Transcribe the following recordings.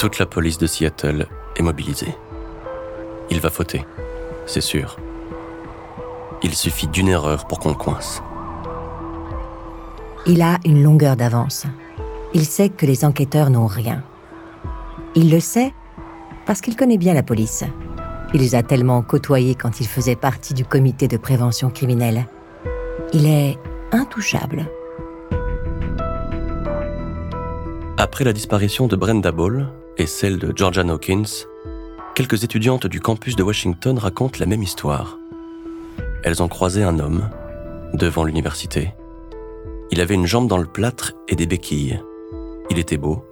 Toute la police de Seattle est mobilisée. Il va fauter, c'est sûr. Il suffit d'une erreur pour qu'on le coince. Il a une longueur d'avance. Il sait que les enquêteurs n'ont rien. Il le sait parce qu'il connaît bien la police. Il les a tellement côtoyés quand il faisait partie du comité de prévention criminelle. Il est intouchable. Après la disparition de Brenda Ball et celle de Georgia Hawkins, quelques étudiantes du campus de Washington racontent la même histoire. Elles ont croisé un homme devant l'université. Il avait une jambe dans le plâtre et des béquilles. Il était beau,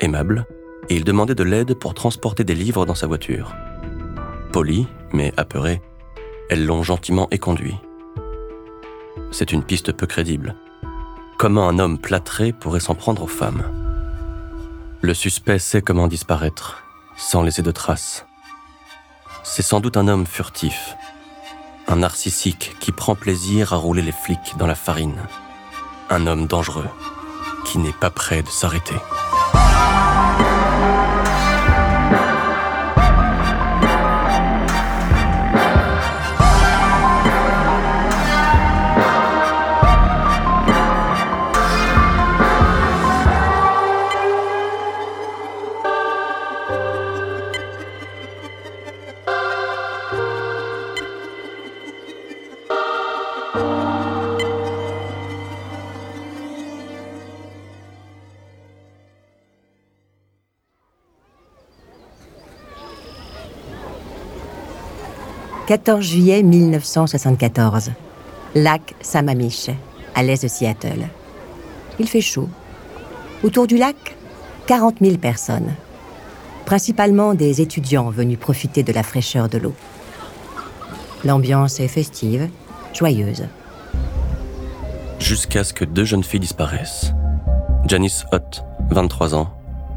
aimable, et il demandait de l'aide pour transporter des livres dans sa voiture. Poli, mais apeuré, elles l'ont gentiment éconduit. C'est une piste peu crédible. Comment un homme plâtré pourrait s'en prendre aux femmes? Le suspect sait comment disparaître, sans laisser de traces. C'est sans doute un homme furtif, un narcissique qui prend plaisir à rouler les flics dans la farine, un homme dangereux qui n'est pas prêt de s'arrêter. 14 juillet 1974. Lac Sammamish, à l'est de Seattle. Il fait chaud. Autour du lac, 40 000 personnes. Principalement des étudiants venus profiter de la fraîcheur de l'eau. L'ambiance est festive, joyeuse. Jusqu'à ce que deux jeunes filles disparaissent. Janice Ott, 23 ans,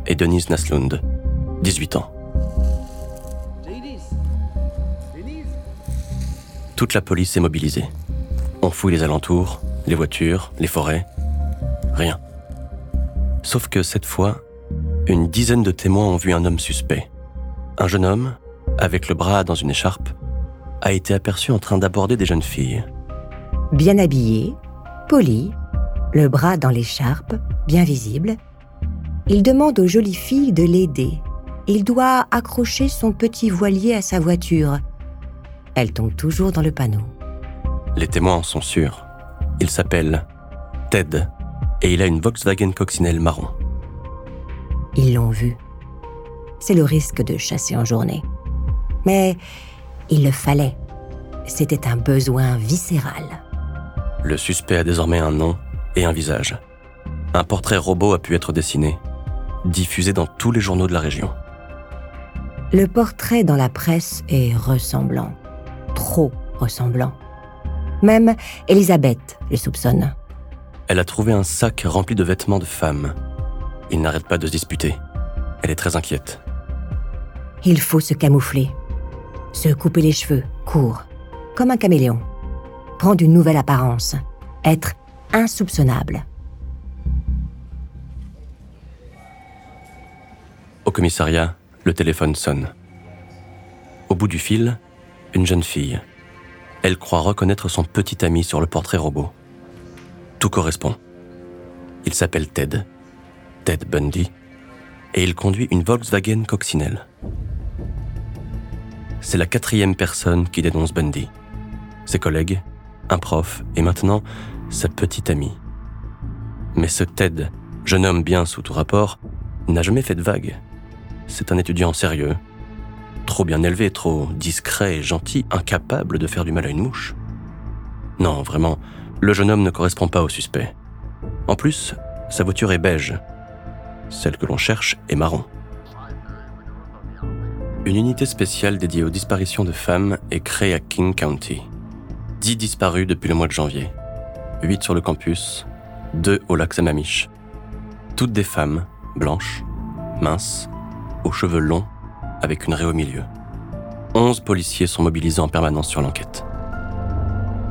et Denise Naslund, 18 ans. Toute la police est mobilisée. On fouille les alentours, les voitures, les forêts. Rien. Sauf que cette fois, une dizaine de témoins ont vu un homme suspect. Un jeune homme, avec le bras dans une écharpe, a été aperçu en train d'aborder des jeunes filles. Bien habillé, poli, le bras dans l'écharpe, bien visible, il demande aux jolies filles de l'aider. Il doit accrocher son petit voilier à sa voiture elle tombe toujours dans le panneau. Les témoins en sont sûrs. Il s'appelle Ted et il a une Volkswagen coccinelle marron. Ils l'ont vu. C'est le risque de chasser en journée. Mais il le fallait. C'était un besoin viscéral. Le suspect a désormais un nom et un visage. Un portrait robot a pu être dessiné, diffusé dans tous les journaux de la région. Le portrait dans la presse est ressemblant trop ressemblant. Même Elisabeth le soupçonne. Elle a trouvé un sac rempli de vêtements de femmes. Il n'arrête pas de se disputer. Elle est très inquiète. Il faut se camoufler. Se couper les cheveux, court, comme un caméléon. Prendre une nouvelle apparence. Être insoupçonnable. Au commissariat, le téléphone sonne. Au bout du fil, une jeune fille. Elle croit reconnaître son petit ami sur le portrait robot. Tout correspond. Il s'appelle Ted, Ted Bundy, et il conduit une Volkswagen coccinelle. C'est la quatrième personne qui dénonce Bundy. Ses collègues, un prof et maintenant sa petite amie. Mais ce Ted, jeune homme bien sous tout rapport, n'a jamais fait de vague. C'est un étudiant sérieux, Trop bien élevé, trop discret et gentil, incapable de faire du mal à une mouche. Non, vraiment, le jeune homme ne correspond pas au suspect. En plus, sa voiture est beige. Celle que l'on cherche est marron. Une unité spéciale dédiée aux disparitions de femmes est créée à King County. Dix disparus depuis le mois de janvier. Huit sur le campus, deux au lac Sammamish. Toutes des femmes, blanches, minces, aux cheveux longs avec une raie au milieu. Onze policiers sont mobilisés en permanence sur l'enquête.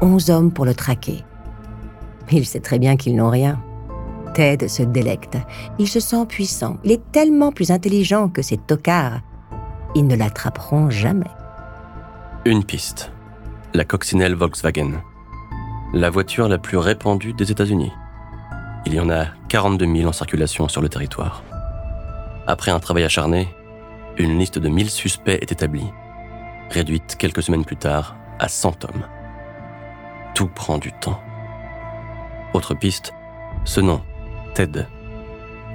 Onze hommes pour le traquer. Il sait très bien qu'ils n'ont rien. Ted se délecte. Il se sent puissant. Il est tellement plus intelligent que ces tocards. Ils ne l'attraperont jamais. Une piste. La coccinelle Volkswagen. La voiture la plus répandue des États-Unis. Il y en a 42 000 en circulation sur le territoire. Après un travail acharné, une liste de 1000 suspects est établie, réduite quelques semaines plus tard à 100 hommes. Tout prend du temps. Autre piste, ce nom, TED.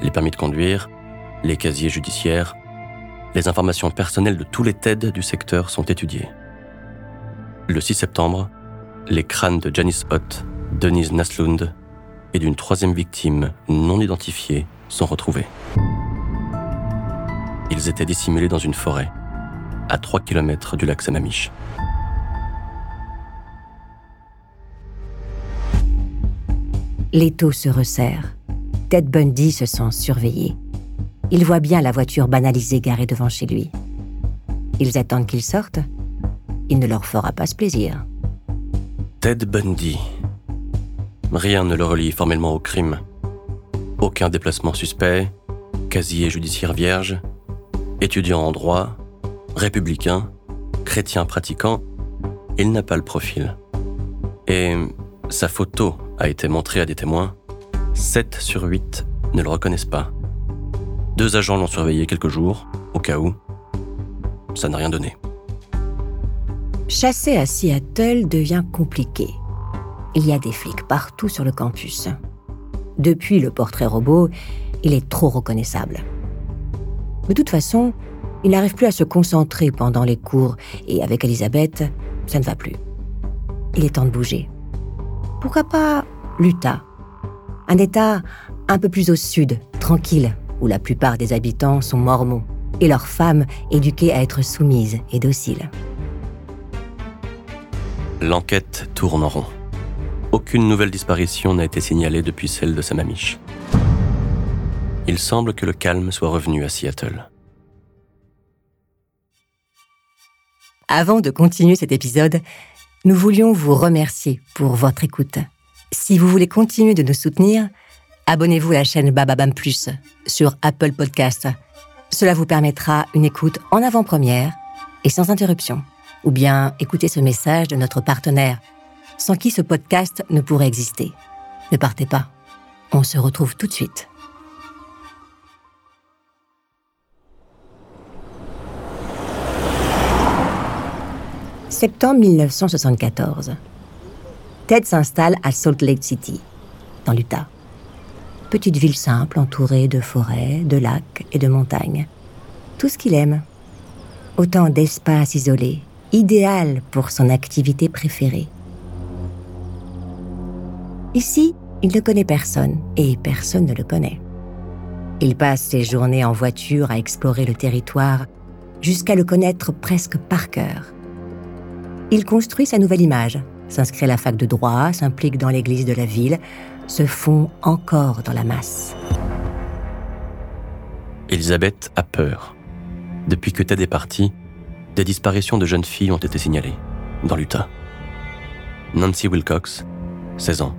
Les permis de conduire, les casiers judiciaires, les informations personnelles de tous les TED du secteur sont étudiées. Le 6 septembre, les crânes de Janice Ott, Denise Naslund et d'une troisième victime non identifiée sont retrouvés. Ils étaient dissimulés dans une forêt, à 3 km du lac Sammamish. L'étau se resserre. Ted Bundy se sent surveillé. Il voit bien la voiture banalisée garée devant chez lui. Ils attendent qu'il sorte. Il ne leur fera pas ce plaisir. Ted Bundy. Rien ne le relie formellement au crime. Aucun déplacement suspect, casier judiciaire vierge, étudiant en droit, républicain, chrétien pratiquant, il n'a pas le profil. Et sa photo a été montrée à des témoins. 7 sur 8 ne le reconnaissent pas. Deux agents l'ont surveillé quelques jours, au cas où. Ça n'a rien donné. Chasser à Seattle devient compliqué. Il y a des flics partout sur le campus. Depuis le portrait robot, il est trop reconnaissable. De toute façon, il n'arrive plus à se concentrer pendant les cours et avec Elisabeth, ça ne va plus. Il est temps de bouger. Pourquoi pas l'Utah? Un État un peu plus au sud, tranquille, où la plupart des habitants sont mormons et leurs femmes éduquées à être soumises et dociles. L'enquête tourne en rond. Aucune nouvelle disparition n'a été signalée depuis celle de Samamish. Il semble que le calme soit revenu à Seattle. Avant de continuer cet épisode, nous voulions vous remercier pour votre écoute. Si vous voulez continuer de nous soutenir, abonnez-vous à la chaîne Bababam Plus sur Apple Podcast. Cela vous permettra une écoute en avant-première et sans interruption. Ou bien écoutez ce message de notre partenaire, sans qui ce podcast ne pourrait exister. Ne partez pas. On se retrouve tout de suite. Septembre 1974. Ted s'installe à Salt Lake City, dans l'Utah. Petite ville simple entourée de forêts, de lacs et de montagnes. Tout ce qu'il aime. Autant d'espaces isolés, idéal pour son activité préférée. Ici, il ne connaît personne et personne ne le connaît. Il passe ses journées en voiture à explorer le territoire jusqu'à le connaître presque par cœur. Il construit sa nouvelle image, s'inscrit à la fac de droit, s'implique dans l'église de la ville, se fond encore dans la masse. Elisabeth a peur. Depuis que Ted est parti, des disparitions de jeunes filles ont été signalées, dans l'Utah. Nancy Wilcox, 16 ans.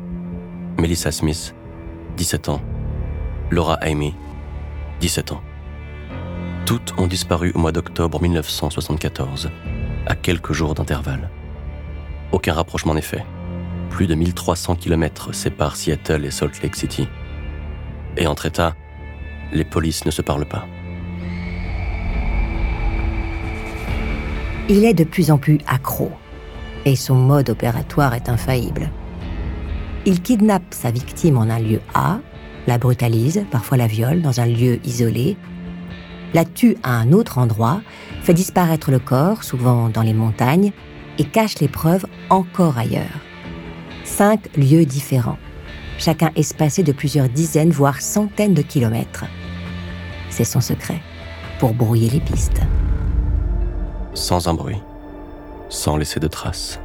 Melissa Smith, 17 ans. Laura Amy, 17 ans. Toutes ont disparu au mois d'octobre 1974 à quelques jours d'intervalle. Aucun rapprochement n'est fait. Plus de 1300 km séparent Seattle et Salt Lake City. Et entre États, les polices ne se parlent pas. Il est de plus en plus accro, et son mode opératoire est infaillible. Il kidnappe sa victime en un lieu A, la brutalise, parfois la viole dans un lieu isolé, la tue à un autre endroit, fait disparaître le corps, souvent dans les montagnes, et cache les preuves encore ailleurs. Cinq lieux différents, chacun espacé de plusieurs dizaines, voire centaines de kilomètres. C'est son secret, pour brouiller les pistes. Sans un bruit, sans laisser de traces.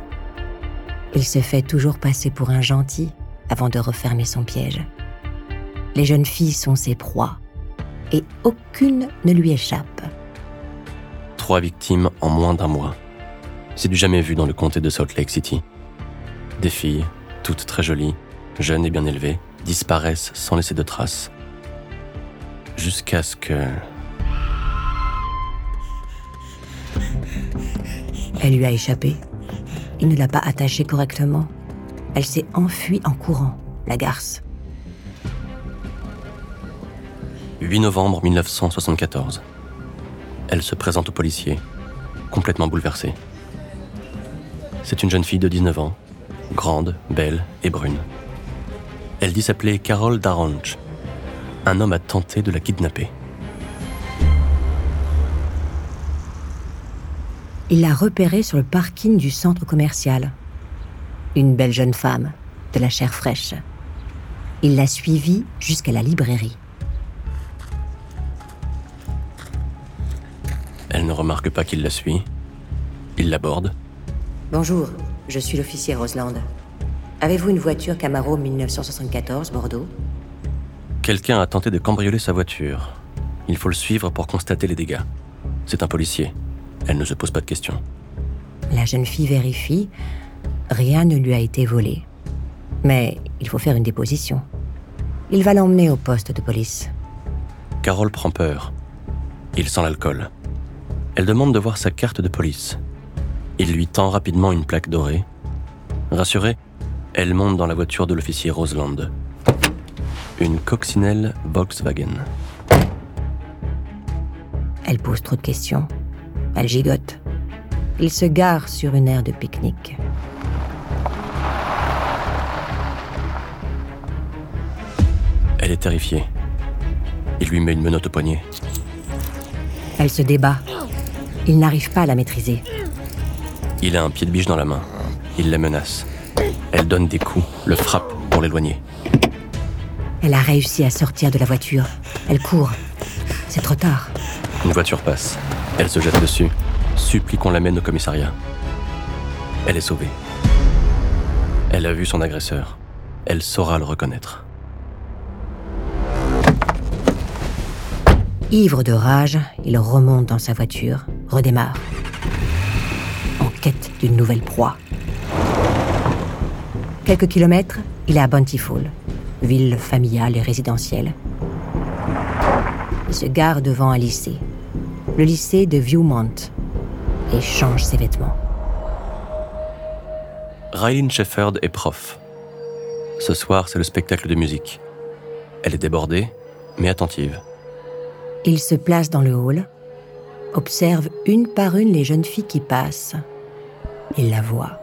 Il se fait toujours passer pour un gentil avant de refermer son piège. Les jeunes filles sont ses proies, et aucune ne lui échappe. Trois victimes en moins d'un mois. C'est du jamais vu dans le comté de Salt Lake City. Des filles, toutes très jolies, jeunes et bien élevées, disparaissent sans laisser de traces. Jusqu'à ce que... Elle lui a échappé. Il ne l'a pas attachée correctement. Elle s'est enfuie en courant, la garce. 8 novembre 1974. Elle se présente au policier, complètement bouleversée. C'est une jeune fille de 19 ans, grande, belle et brune. Elle dit s'appeler Carole Darange. Un homme a tenté de la kidnapper. Il l'a repérée sur le parking du centre commercial. Une belle jeune femme, de la chair fraîche. Il l'a suivie jusqu'à la librairie. Ne remarque pas qu'il la suit. Il l'aborde. Bonjour, je suis l'officier Roseland. Avez-vous une voiture Camaro 1974 Bordeaux? Quelqu'un a tenté de cambrioler sa voiture. Il faut le suivre pour constater les dégâts. C'est un policier. Elle ne se pose pas de questions. La jeune fille vérifie. Rien ne lui a été volé. Mais il faut faire une déposition. Il va l'emmener au poste de police. Carole prend peur. Il sent l'alcool. Elle demande de voir sa carte de police. Il lui tend rapidement une plaque dorée. Rassurée, elle monte dans la voiture de l'officier Roseland. Une coccinelle Volkswagen. Elle pose trop de questions. Elle gigote. Il se gare sur une aire de pique-nique. Elle est terrifiée. Il lui met une menotte au poignet. Elle se débat. Il n'arrive pas à la maîtriser. Il a un pied de biche dans la main. Il la menace. Elle donne des coups, le frappe pour l'éloigner. Elle a réussi à sortir de la voiture. Elle court. C'est trop tard. Une voiture passe. Elle se jette dessus, supplie qu'on l'amène au commissariat. Elle est sauvée. Elle a vu son agresseur. Elle saura le reconnaître. Ivre de rage, il remonte dans sa voiture, redémarre. En quête d'une nouvelle proie. Quelques kilomètres, il est à Bountiful, ville familiale et résidentielle. Il se gare devant un lycée, le lycée de Viewmont, et change ses vêtements. Rylin Shefford est prof. Ce soir, c'est le spectacle de musique. Elle est débordée, mais attentive. Il se place dans le hall, observe une par une les jeunes filles qui passent. Il la voit,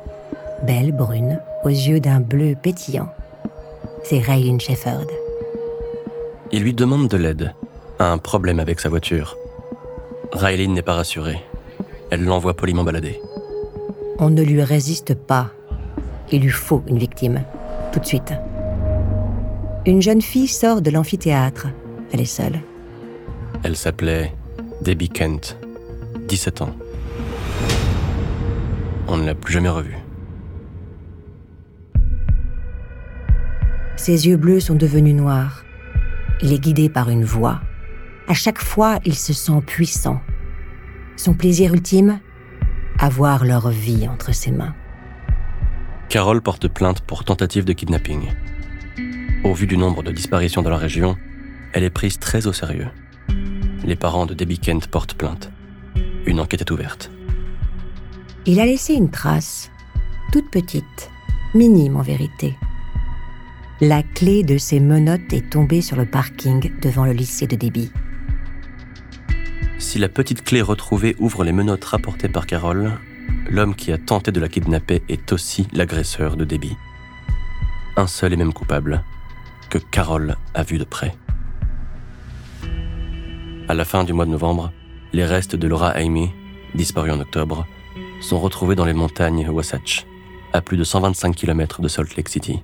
belle brune, aux yeux d'un bleu pétillant. C'est Raylene Shefford. Il lui demande de l'aide, a un problème avec sa voiture. Raylene n'est pas rassurée. Elle l'envoie poliment balader. On ne lui résiste pas. Il lui faut une victime, tout de suite. Une jeune fille sort de l'amphithéâtre. Elle est seule. Elle s'appelait Debbie Kent, 17 ans. On ne l'a plus jamais revue. Ses yeux bleus sont devenus noirs. Il est guidé par une voix. À chaque fois, il se sent puissant. Son plaisir ultime? Avoir leur vie entre ses mains. Carole porte plainte pour tentative de kidnapping. Au vu du nombre de disparitions dans la région, elle est prise très au sérieux. Les parents de Debbie Kent portent plainte. Une enquête est ouverte. Il a laissé une trace, toute petite, minime en vérité. La clé de ses menottes est tombée sur le parking devant le lycée de Debbie. Si la petite clé retrouvée ouvre les menottes rapportées par Carole, l'homme qui a tenté de la kidnapper est aussi l'agresseur de Debbie. Un seul et même coupable, que Carole a vu de près. À la fin du mois de novembre, les restes de Laura Amy, disparue en octobre, sont retrouvés dans les montagnes Wasatch, à plus de 125 km de Salt Lake City.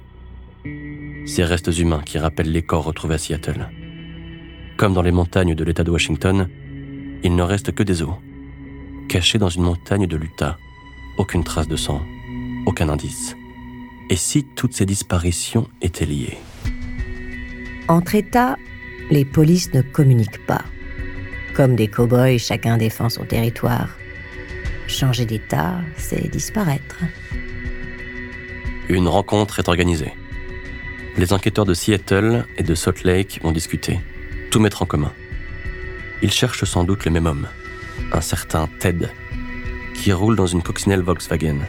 Ces restes humains qui rappellent les corps retrouvés à Seattle. Comme dans les montagnes de l'État de Washington, il ne reste que des os, cachés dans une montagne de l'Utah. Aucune trace de sang, aucun indice. Et si toutes ces disparitions étaient liées? Entre États, les polices ne communiquent pas. Comme des cow-boys, chacun défend son territoire. Changer d'État, c'est disparaître. Une rencontre est organisée. Les enquêteurs de Seattle et de Salt Lake vont discuter, tout mettre en commun. Ils cherchent sans doute le même homme, un certain Ted, qui roule dans une coccinelle Volkswagen.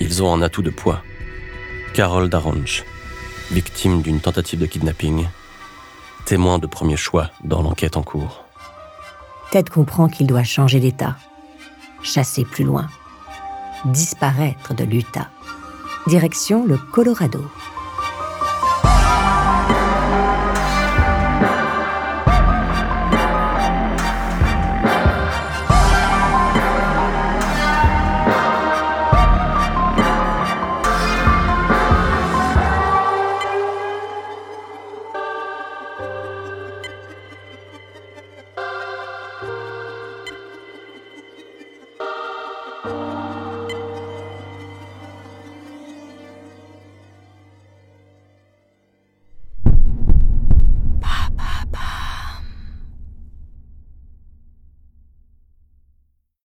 Ils ont un atout de poids. Carol Daronch, victime d'une tentative de kidnapping, témoin de premier choix dans l'enquête en cours. Ted comprend qu'il doit changer d'état, chasser plus loin, disparaître de l'Utah. Direction le Colorado.